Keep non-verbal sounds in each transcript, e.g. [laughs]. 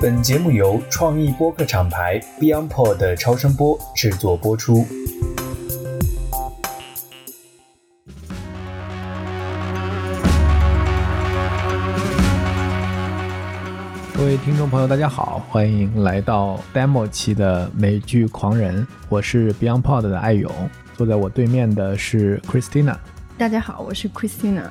本节目由创意播客厂牌 BeyondPod 的超声波制作播出。各位听众朋友，大家好，欢迎来到 demo 期的美剧狂人，我是 BeyondPod 的艾勇，坐在我对面的是 Christina。大家好，我是 Christina，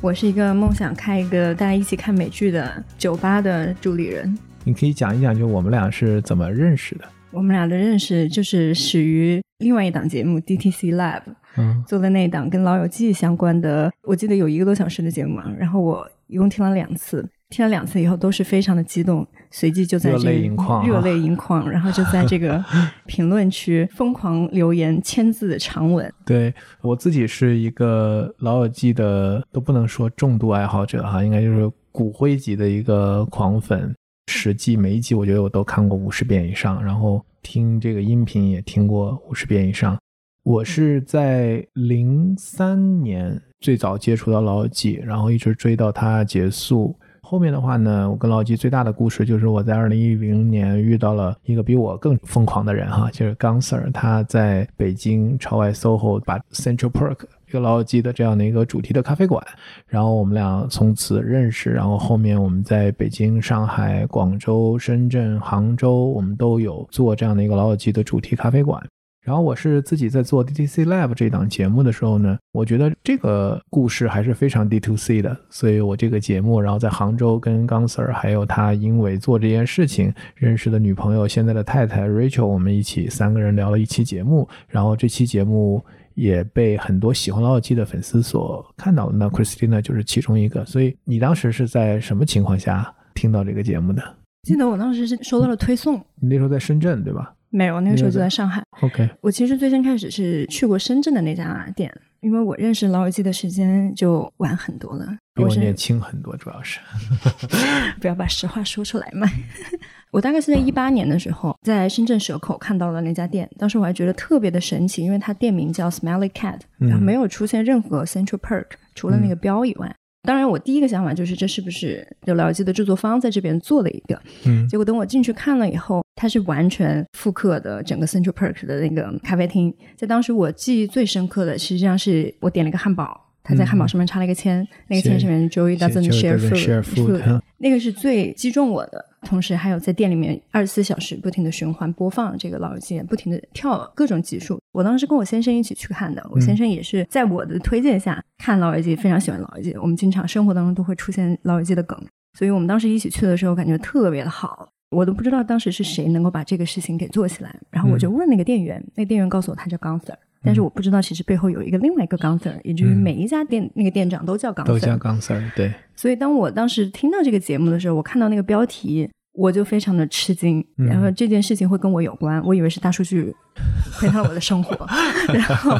我是一个梦想开一个大家一起看美剧的酒吧的主理人。你可以讲一讲，就我们俩是怎么认识的？我们俩的认识就是始于另外一档节目 DTC Lab，嗯，做的那档跟《老友记》相关的，我记得有一个多小时的节目嘛，然后我一共听了两次。听了两次以后都是非常的激动，随即就在这热泪盈眶啊热泪盈眶，然后就在这个评论区疯狂留言签字的长文。[laughs] 对我自己是一个老友记的都不能说重度爱好者哈，应该就是骨灰级的一个狂粉。十季每一集我觉得我都看过五十遍以上，然后听这个音频也听过五十遍以上。我是在零三年最早接触到老友记，然后一直追到它结束。后面的话呢，我跟老纪最大的故事就是我在二零一零年遇到了一个比我更疯狂的人哈，就是刚 Sir，他在北京朝外 SOHO 把 Central Park 一个老友记的这样的一个主题的咖啡馆，然后我们俩从此认识，然后后面我们在北京、上海、广州、深圳、杭州，我们都有做这样的一个老友记的主题咖啡馆。然后我是自己在做 DTC Lab 这档节目的时候呢，我觉得这个故事还是非常 D to C 的，所以我这个节目，然后在杭州跟刚 Sir 还有他因为做这件事情认识的女朋友，现在的太太 Rachel，我们一起三个人聊了一期节目，然后这期节目也被很多喜欢老友记的粉丝所看到了，那 Christina 就是其中一个。所以你当时是在什么情况下听到这个节目的？记得我当时是收到了推送，你那时候在深圳对吧没有，那个时候就在上海。？OK，我其实最先开始是去过深圳的那家店，因为我认识老友记的时间就晚很多了。比我年轻很多，主要是。[laughs] [laughs] 不要把实话说出来嘛。[laughs] 我大概是在一八年的时候，在深圳蛇口看到了那家店，当时我还觉得特别的神奇，因为它店名叫 Smelly Cat，嗯然后没有出现任何 Central Perk，除了那个标以外。当然，我第一个想法就是这是不是有老友记的制作方在这边做了一个？嗯结果等我进去看了以后，它是完全复刻的整个 Central Park 的那个咖啡厅。在当时我记忆最深刻的，实际上是我点了一个汉堡，他在汉堡上面插了一个签，那个签上面 Joey 写 doesn't share doesn't food，share food，嗯那个是最击中我的。同时还有在店里面二十四小时不停的循环播放这个老友记，不停的跳各种集数。我当时跟我先生一起去看的，我先生也是在我的推荐下看老友记，非常喜欢老友记。我们经常生活当中都会出现老友记的梗，所以我们当时一起去的时候感觉特别的好。我都不知道当时是谁能够把这个事情给做起来，然后我就问那个店员，那个店员告诉我他叫刚 Sir，但是我不知道其实背后有一个另外一个钢 Sir，以至于每一家店那个店长都叫刚都 Sir，叫刚 Sir，对，所以当我当时听到这个节目的时候，我看到那个标题，我就非常的吃惊。嗯然后这件事情会跟我有关，我以为是大数据回到了我的生活，[laughs] 然后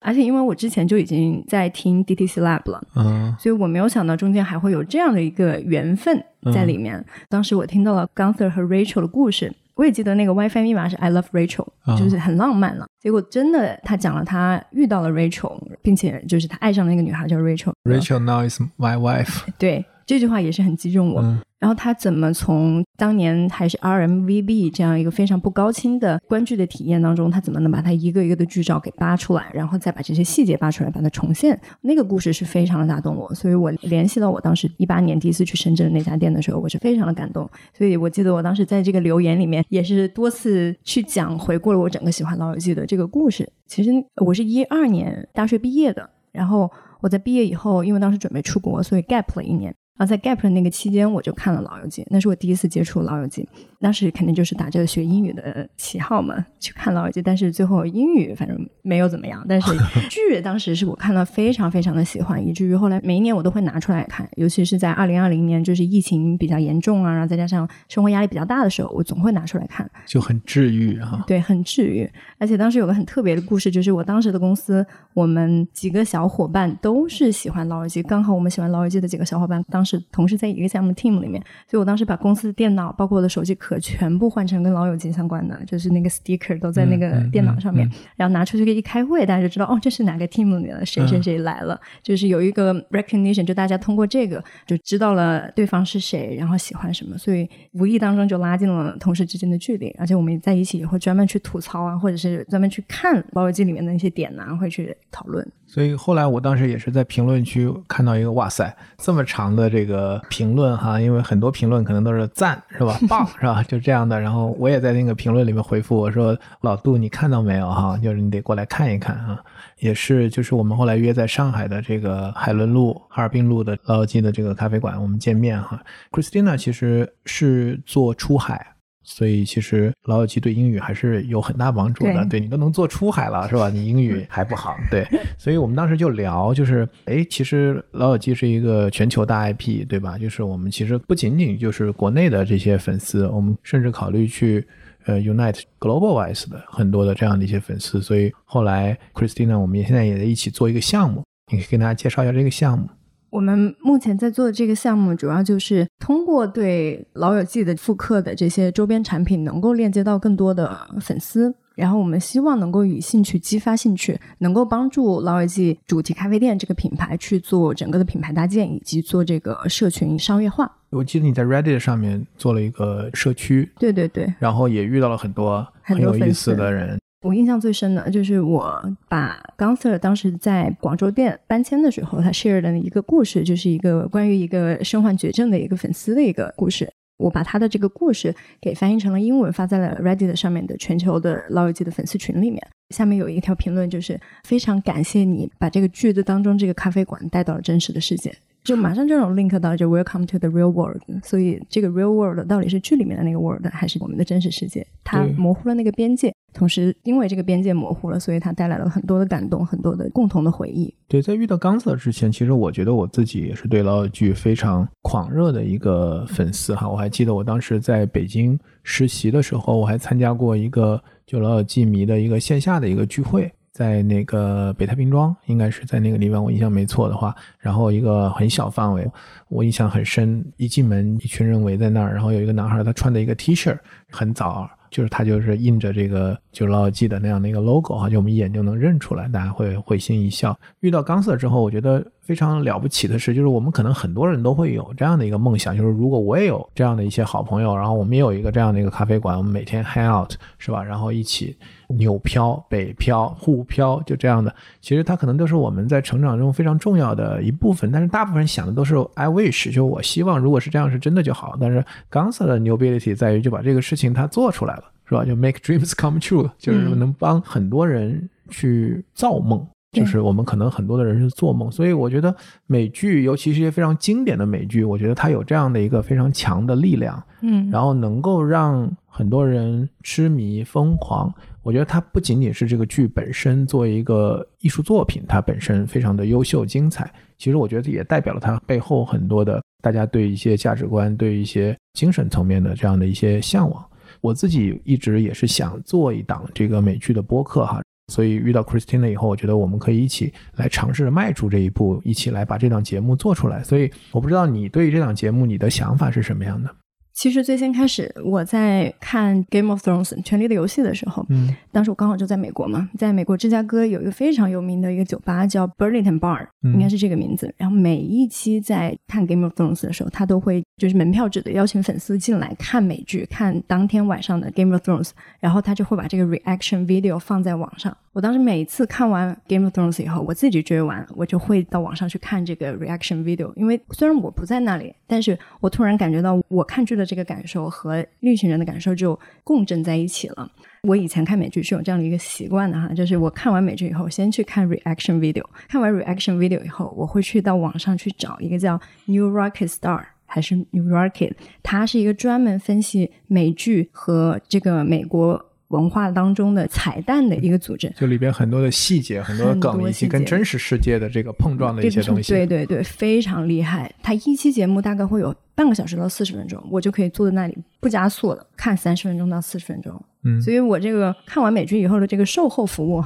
而且因为我之前就已经在听 DTC Lab 了。嗯所以我没有想到中间还会有这样的一个缘分在里面。当时我听到了 Gunther 和 Rachel 的故事，我也记得那个 WiFi 密码是 I love Rachel，、啊就是很浪漫了。结果真的他讲了他遇到了 Rachel，并且就是他爱上了那个女孩叫 Rachel。，Rachel now is my wife。对，这句话也是很击中我。嗯然后他怎么从当年还是 RMVB 这样一个非常不高清的观剧的体验当中，他怎么能把它一个一个的剧照给扒出来，然后再把这些细节扒出来，把它重现？那个故事是非常的打动我，所以我联系到我当时一八年第一次去深圳的那家店的时候，我是非常的感动。所以我记得我当时在这个留言里面也是多次去讲回顾了我整个喜欢老友记的这个故事。其实我是一二年大学毕业的，然后我在毕业以后，因为当时准备出国，所以 gap 了一年。然后在 gap 的那个期间，我就看了《老友记》，那是我第一次接触《老友记》。当时肯定就是打着学英语的旗号嘛，去看《老友记》，但是最后英语反正没有怎么样。但是 [laughs] 剧当时是我看了非常非常的喜欢，以至于后来每一年我都会拿出来看，尤其是在二零二零年，就是疫情比较严重啊，然后再加上生活压力比较大的时候，我总会拿出来看。就很治愈哈。对，很治愈。而且当时有个很特别的故事，就是我当时的公司，我们几个小伙伴都是喜欢老友记，刚好我们喜欢老友记的几个小伙伴，当时同时在一个项目 team 里面，所以我当时把公司的电脑，包括我的手机壳盒全部换成跟老友记相关的，就是那个 sticker 都在那个电脑上面，嗯。嗯然后拿出去一开会，大家就知道哦，这是哪个 team 里的谁谁谁来了，就是有一个 recognition，就大家通过这个就知道了对方是谁，然后喜欢什么，所以无意当中就拉近了同事之间的距离，而且我们在一起也会专门去吐槽啊，或者是专门去看老友记里面的那些点啊、会去讨论。所以后来我当时也是在评论区看到一个，哇塞，这么长的这个评论哈，因为很多评论可能都是赞是吧，[laughs] 棒是吧，就这样的。然后我也在那个评论里面回复我说，老杜你看到没有哈，就是你得过来看一看啊。也是，就是我们后来约在上海的这个海伦路、哈尔滨路的老友记的这个咖啡馆，我们见面哈。Christina 其实是做出海，所以其实老友记对英语还是有很大帮助的。对对你都能做出海了，是吧？你英语还不好，对。[laughs] 所以我们当时就聊，就是哎，其实老友记是一个全球大 IP，对吧？就是我们其实不仅仅就是国内的这些粉丝，我们甚至考虑去。呃，Unite Global-wise 的很多的这样的一些粉丝，所以后来 Christina 我们也现在也在一起做一个项目，你可以跟大家介绍一下这个项目。我们目前在做的这个项目，主要就是通过对老友记的复刻的这些周边产品，能够链接到更多的粉丝。然后我们希望能够以兴趣激发兴趣，能够帮助老友记主题咖啡店这个品牌去做整个的品牌搭建，以及做这个社群商业化。我记得你在 Reddit 上面做了一个社区，对对对，然后也遇到了很多很有意思的人。我印象最深的就是我把 Gunther 当时在广州店搬迁的时候，他 share 的一个故事，就是一个关于一个身患绝症的一个粉丝的一个故事。我把他的这个故事给翻译成了英文，发在了 Reddit 上面的全球的老友记的粉丝群里面。下面有一条评论，就是非常感谢你把这个句子当中这个咖啡馆带到了真实的世界。就马上就能 link 到就 Welcome to the real world，所以这个 real world 到底是剧里面的那个 world，还是我们的真实世界？它模糊了那个边界，同时因为这个边界模糊了，所以它带来了很多的感动，很多的共同的回忆。对，在遇到刚瑟之前，其实我觉得我自己也是对老友记非常狂热的一个粉丝哈。我还记得我当时在北京实习的时候，我还参加过一个就老友记迷的一个线下的一个聚会。在那个北太平庄，应该是在那个地方，我印象没错的话，然后一个很小范围，我印象很深。一进门，一群人围在那儿，然后有一个男孩，他穿的一个 T 恤，很早，就是他就是印着这个就老友记的那样的一个 logo 哈，就我们一眼就能认出来，大家会会心一笑。遇到刚瑟之后，我觉得非常了不起的是，就是我们可能很多人都会有这样的一个梦想，就是如果我也有这样的一些好朋友，然后我们也有一个这样的一个咖啡馆，我们每天 hang out 是吧？然后一起纽漂、北漂、沪漂，就这样的，其实它可能都是我们在成长中非常重要的一部分。但是大部分人想的都是 I wish，就我希望如果是这样是真的就好。但是刚瑟的 nobility 在于就把这个事情他做出来了，是吧？就 make dreams come true，就是能帮很多人去造梦。对就是我们可能很多的人是做梦，所以我觉得美剧，尤其是一些非常经典的美剧，我觉得它有这样的一个非常强的力量，嗯然后能够让很多人痴迷疯狂。我觉得它不仅仅是这个剧本身作为一个艺术作品，它本身非常的优秀精彩，其实我觉得也代表了它背后很多的大家对一些价值观、对一些精神层面的这样的一些向往。我自己一直也是想做一档这个美剧的播客哈，所以遇到 Christina 以后，我觉得我们可以一起来尝试着迈出这一步，一起来把这档节目做出来。所以我不知道你对于这档节目你的想法是什么样的？其实最先开始我在看《Game of Thrones》《权力的游戏》的时候，嗯当时我刚好就在美国嘛，在美国芝加哥有一个非常有名的一个酒吧叫 Burlington Bar，、嗯应该是这个名字。然后每一期在看《Game of Thrones》的时候，他都会就是门票制的邀请粉丝进来看美剧，看当天晚上的《Game of Thrones》，然后他就会把这个 reaction video 放在网上。我当时每次看完《Game of Thrones》以后，我自己追完，我就会到网上去看这个 reaction video，因为虽然我不在那里，但是我突然感觉到我看剧的这个感受和另一群人的感受就共振在一起了。我以前看美剧是有这样的一个习惯的哈，就是我看完美剧以后，先去看 reaction video，看完 reaction video 以后，我会去到网上去找一个叫 New Rocket Star 还是 New Rocket，它是一个专门分析美剧和这个美国文化当中的彩蛋的一个组织。就里边很多的细节、很多的梗，以及跟真实世界的这个碰撞的一些东西。对对对，非常厉害。它一期节目大概会有半个小时到四十分钟，我就可以坐在那里不加速的看三十分钟到四十分钟。嗯所以我这个看完美剧以后的这个售后服务，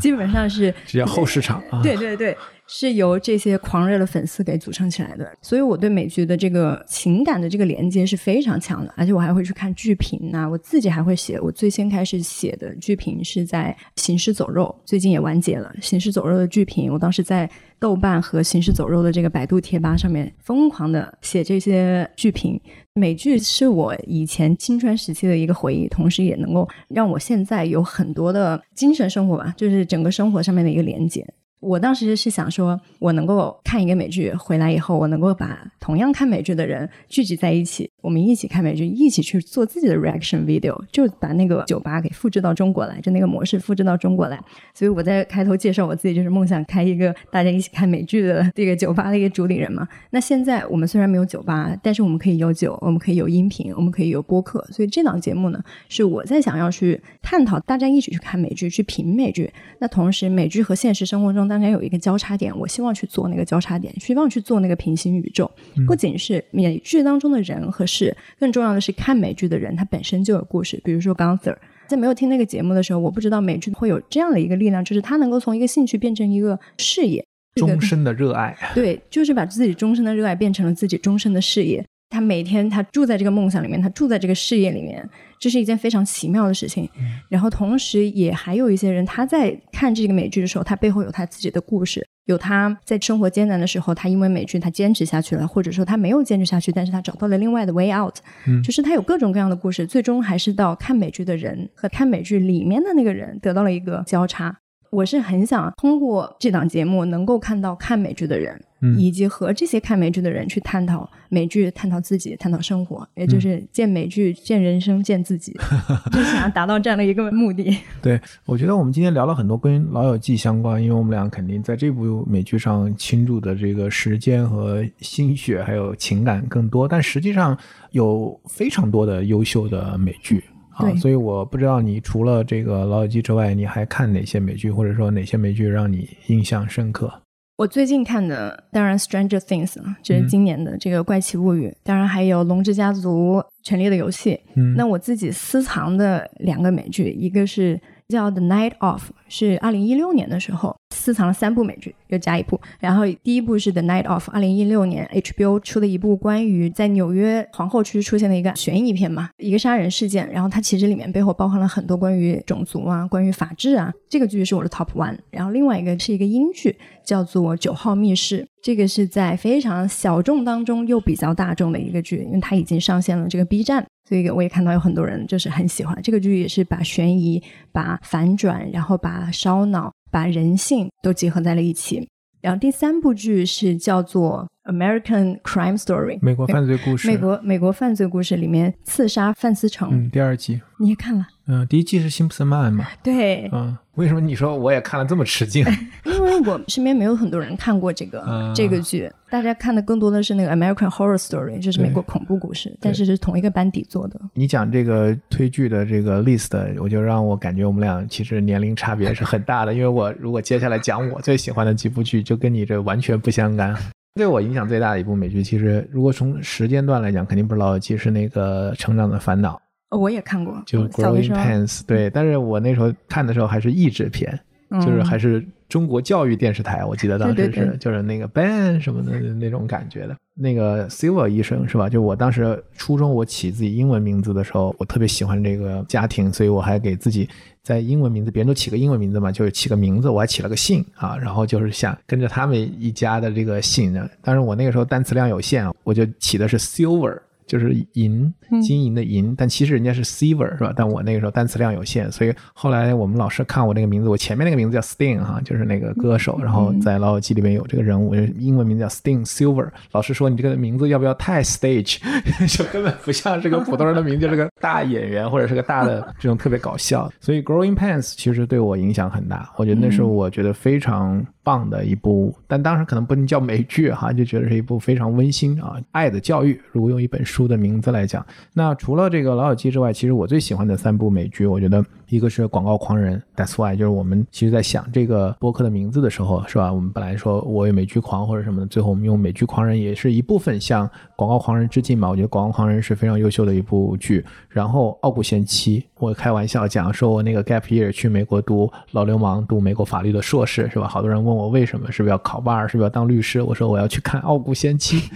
基本上是直接后市场啊。对对对，是由这些狂热的粉丝给组成起来的，所以我对美剧的这个情感的这个连接是非常强的，而且我还会去看剧评呐，我自己还会写。我最先开始写的剧评是在《行尸走肉》，最近也完结了。《行尸走肉》的剧评，我当时在豆瓣和《行尸走肉》的这个百度贴吧上面疯狂的写这些剧评。美剧是我以前青春时期的一个回忆，同时也能够让我现在有很多的精神生活吧，就是整个生活上面的一个连接。我当时是想说，我能够看一个美剧回来以后，我能够把同样看美剧的人聚集在一起，我们一起看美剧，一起去做自己的 reaction video，就把那个酒吧给复制到中国来，就那个模式复制到中国来。所以我在开头介绍我自己，就是梦想开一个大家一起看美剧的这个酒吧的一个主理人嘛。那现在我们虽然没有酒吧，但是我们可以有酒，我们可以有音频，我们可以有播客。所以这档节目呢，是我在想要去探讨，大家一起去看美剧，去评美剧。那同时，美剧和现实生活中。当然有一个交叉点，我希望去做那个交叉点，希望去做那个平行宇宙。不仅是美剧当中的人和事，更重要的是看美剧的人，他本身就有故事。比如说 Gunther，在没有听那个节目的时候，我不知道美剧会有这样的一个力量，就是他能够从一个兴趣变成一个事业，终身的热爱。对，就是把自己终身的热爱变成了自己终身的事业。他每天他住在这个梦想里面，他住在这个事业里面，这是一件非常奇妙的事情。然后同时也还有一些人，他在看这个美剧的时候，他背后有他自己的故事，有他在生活艰难的时候，他因为美剧他坚持下去了，或者说他没有坚持下去，但是他找到了另外的 way out。就是他有各种各样的故事，最终还是到看美剧的人和看美剧里面的那个人得到了一个交叉。我是很想通过这档节目，能够看到看美剧的人，以及和这些看美剧的人去探讨美剧、探讨自己、探讨生活，也就是见美剧、见人生、见自己，[laughs] 就想要达到这样的一个目的。对，我觉得我们今天聊了很多跟《老友记》相关，因为我们俩肯定在这部美剧上倾注的这个时间和心血还有情感更多，但实际上有非常多的优秀的美剧。啊，所以我不知道你除了这个《老友记》之外，你还看哪些美剧，或者说哪些美剧让你印象深刻？我最近看的当然《Stranger Things》就是今年的这个《怪奇物语》，当然还有《龙之家族》《权力的游戏》。嗯，那我自己私藏的两个美剧，一个是叫《The Night Of》，是二零一六年的时候。私藏了三部美剧，又加一部。然后第一部是《The Night Of》，二零一六年 HBO 出的一部关于在纽约皇后区出现的一个悬疑片嘛，一个杀人事件。然后它其实里面背后包含了很多关于种族啊、关于法治啊。这个剧是我的 Top One。然后另外一个是一个英剧，叫做《九号密室》，这个是在非常小众当中又比较大众的一个剧，因为它已经上线了这个 B 站，所以我也看到有很多人就是很喜欢这个剧，也是把悬疑、把反转，然后把烧脑。把人性都结合在了一起，然后第三部剧是叫做《American Crime Story》美国犯罪故事。美国美国犯罪故事里面刺杀范思成，嗯，第二集你也看了？嗯，第一季是辛普森曼嘛？对，嗯，为什么你说我也看了这么吃惊？[laughs] 因为我身边没有很多人看过这个这个剧，大家看的更多的是那个《American Horror Story》，就是美国恐怖故事，但是是同一个班底做的。你讲这个推剧的这个 list，我就让我感觉我们俩其实年龄差别是很大的，因为我如果接下来讲我最喜欢的几部剧，就跟你这完全不相干。对我影响最大的一部美剧，其实如果从时间段来讲，肯定不是《老友记》，是那个《成长的烦恼》。我也看过，就《Growing Pains》。对，但是我那时候看的时候还是译制片，就是还是中国教育电视台。我记得当时是就是那个 Ben 什么的那种感觉的。那个 Silver 医生是吧？就我当时初中我起自己英文名字的时候，我特别喜欢这个家庭，所以我还给自己在英文名字，别人都起个英文名字嘛，就是起个名字，我还起了个姓啊，然后就是想跟着他们一家的这个姓呢。但是我那个时候单词量有限，我就起的是 Silver。就是银，金银的银，但其实人家是 silver 是吧？但我那个时候单词量有限，所以后来我们老师看我那个名字，我前面那个名字叫 Sting 哈，就是那个歌手，然后在老友记里面有这个人物，英文名字叫 Sting Silver。老师说你这个名字要不要太 stage，[laughs] 就根本不像是个普通人的名字，就是个大演员或者是个大的这种特别搞笑。所以 Growing Pains 其实对我影响很大，我觉得那是我觉得非常。棒的一部，但当时可能不能叫美剧哈，[laughs] 就觉得是一部非常温馨啊，爱的教育。如果用一本书的名字来讲，那除了这个老友记之外，其实我最喜欢的三部美剧，我觉得一个是广告狂人，That's why，就是我们其实在想这个播客的名字的时候，是吧？我们本来说我有美剧狂或者什么的，最后我们用美剧狂人也是一部分向广告狂人致敬嘛。我觉得广告狂人是非常优秀的一部剧。然后傲骨贤妻，我开玩笑讲说我那个 gap year 去美国读老流氓，读美国法律的硕士，是吧？好多人问我为什么，是不是要考 bar，是不是要当律师？我说我要去看傲骨贤妻。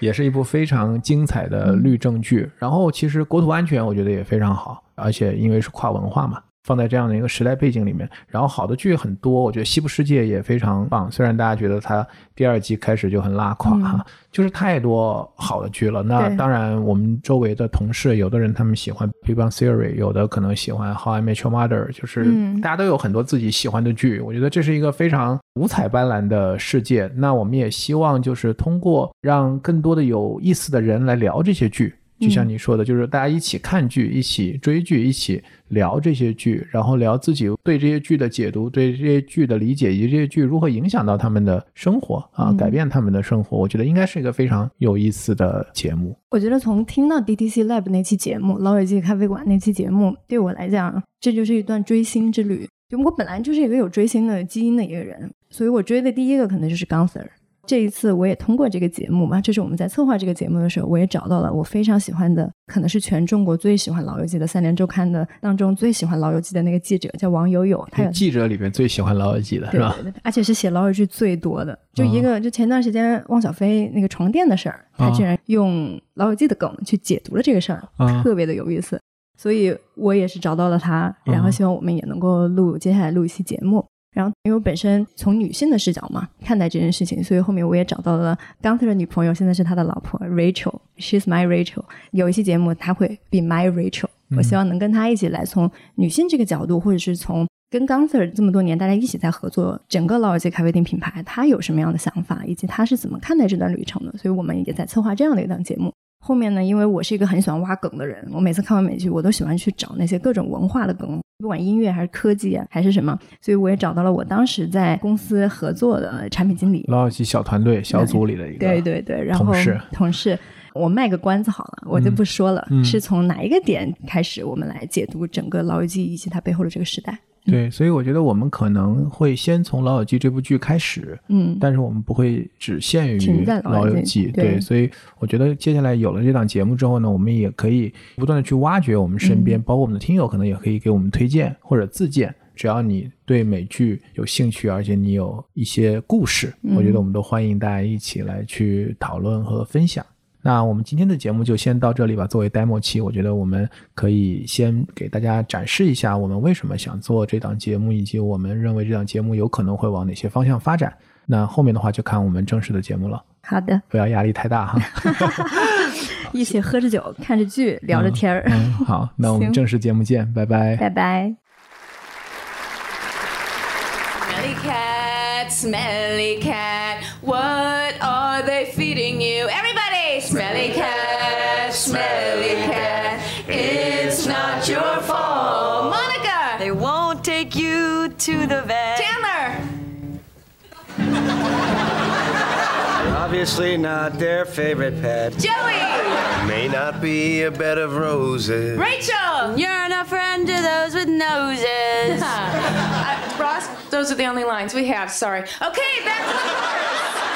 也是一部非常精彩的律政剧，然后其实国土安全我觉得也非常好，而且因为是跨文化嘛。放在这样的一个时代背景里面，然后好的剧很多，我觉得《西部世界》也非常棒。虽然大家觉得它第二季开始就很拉垮哈，就是太多好的剧了。那当然，我们周围的同事，有的人他们喜欢《Big Bang Theory》，有的可能喜欢《How I Met Your Mother》，就是大家都有很多自己喜欢的剧。我觉得这是一个非常五彩斑斓的世界。那我们也希望就是通过让更多的有意思的人来聊这些剧。就像你说的，就是大家一起看剧，一起追剧，一起聊这些剧，然后聊自己对这些剧的解读，对这些剧的理解，以及这些剧如何影响到他们的生活啊，改变他们的生活。我觉得应该是一个非常有意思的节目。我觉得从听到 DTC Lab 那期节目《老友记咖啡馆》那期节目，对我来讲，这就是一段追星之旅。就我本来就是一个有追星的基因的一个人，所以我追的第一个可能就是 Gunther。这一次我也通过这个节目嘛，这是我们在策划这个节目的时候，我也找到了我非常喜欢的，可能是全中国最喜欢《老友记》的三联周刊的当中最喜欢《老友记》[laughs] 的那个记者，叫王友友。他记者里面最喜欢《老友记》的是吧？而且是写《老友记》最多的。就一个，就前段时间汪小菲那个床垫的事儿，他居然用《老友记》的梗去解读了这个事儿，特别的有意思。所以我也是找到了他，然后希望我们也能够录接下来录一期节目。然后，因为我本身从女性的视角嘛看待这件事情，所以后面我也找到了 Gunter 的女朋友，现在是他的老婆 Rachel，She's my Rachel。有一期节目他会 be my Rachel，我希望能跟他一起来从女性这个角度，或者是从跟 Gunter 这么多年大家一起在合作整个老友记咖啡店品牌，他有什么样的想法，以及他是怎么看待这段旅程的。所以我们也在策划这样的一档节目。后面呢，因为我是一个很喜欢挖梗的人，我每次看完美剧，我都喜欢去找那些各种文化的梗，不管音乐还是科技啊，还是什么，所以我也找到了我当时在公司合作的产品经理，老友记小团队小组里的一个对对对，然后同事同事，我卖个关子好了，我就不说了，是从哪一个点开始，我们来解读整个老友记以及它背后的这个时代。对，所以我觉得我们可能会先从《老友记》这部剧开始，嗯，但是我们不会只限于《老友记》。对，所以我觉得接下来有了这档节目之后呢，我们也可以不断的去挖掘我们身边，包括我们的听友，可能也可以给我们推荐或者自荐。只要你对美剧有兴趣，而且你有一些故事，我觉得我们都欢迎大家一起来去讨论和分享。那我们今天的节目就先到这里吧。作为 demo 期，我觉得我们可以先给大家展示一下我们为什么想做这档节目，以及我们认为这档节目有可能会往哪些方向发展。那后面的话就看我们正式的节目了。好的，不要压力太大哈。[laughs] 一起喝着酒，看着剧，聊着天儿。嗯，好，[laughs] 那我们正式节目见，拜拜，拜拜。Smelly cat, smelly cat, what are they feeding you? To the vet. Chandler, Obviously not their favorite pet. Joey, May not be a bed of roses. Rachel. You're not a friend to those with noses. [laughs] Uh, Ross, those are the only lines we have. Sorry. Okay, back to the chorus.